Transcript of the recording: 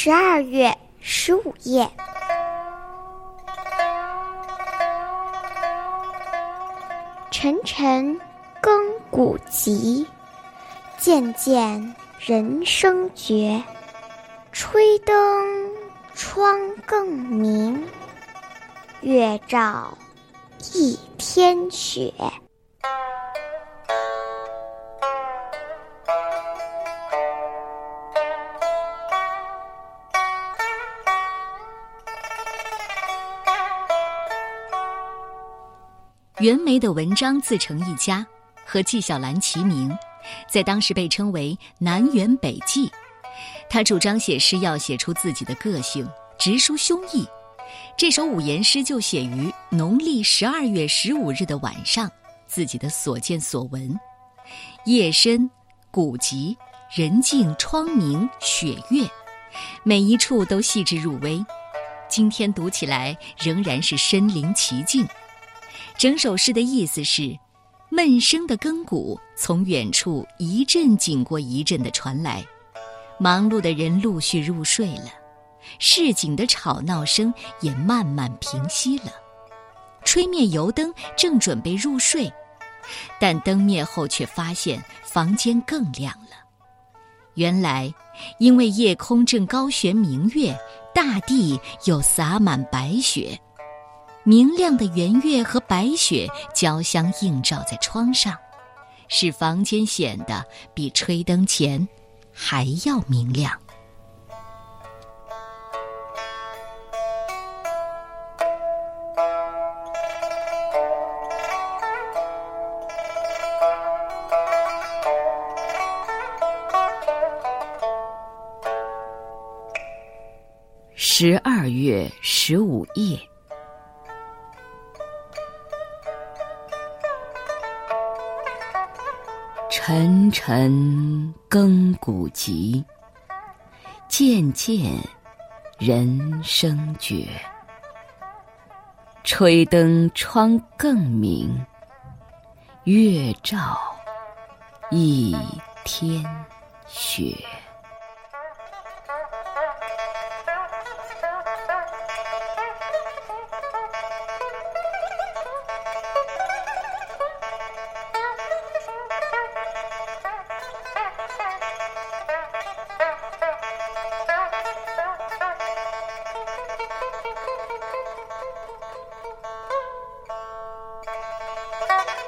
十二月十五夜，沉沉更鼓急，渐渐人声绝。吹灯窗更明，月照一天雪。袁枚的文章自成一家，和纪晓岚齐名，在当时被称为南辕北纪。他主张写诗要写出自己的个性，直抒胸臆。这首五言诗就写于农历十二月十五日的晚上，自己的所见所闻。夜深，古寂，人静，窗明，雪月，每一处都细致入微。今天读起来仍然是身临其境。整首诗的意思是：闷声的更鼓从远处一阵紧过一阵的传来，忙碌的人陆续入睡了，市井的吵闹声也慢慢平息了。吹灭油灯，正准备入睡，但灯灭后却发现房间更亮了。原来，因为夜空正高悬明月，大地又洒满白雪。明亮的圆月和白雪交相映照在窗上，使房间显得比吹灯前还要明亮。十二月十五夜。沉沉更鼓急，渐渐人声绝。吹灯窗更明，月照一天雪。